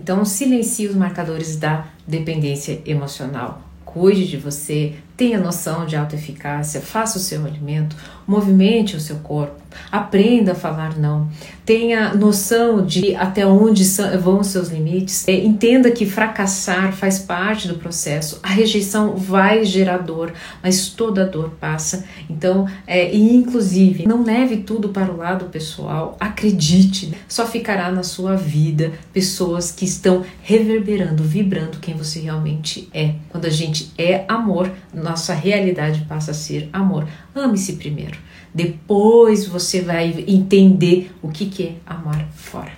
Então, silencie os marcadores da dependência emocional. Cuide de você, tenha noção de autoeficácia, faça o seu alimento, movimente o seu corpo, aprenda a falar não, tenha noção de até onde vão os seus limites, é, entenda que fracassar faz parte do processo, a rejeição vai gerar dor, mas toda dor passa. Então, é, e inclusive, não leve tudo para o lado pessoal, acredite, só ficará na sua vida pessoas que estão reverberando, vibrando quem você realmente é. Quando a gente é amor, nossa realidade passa a ser amor. Ame-se primeiro. Depois você vai entender o que, é amar fora.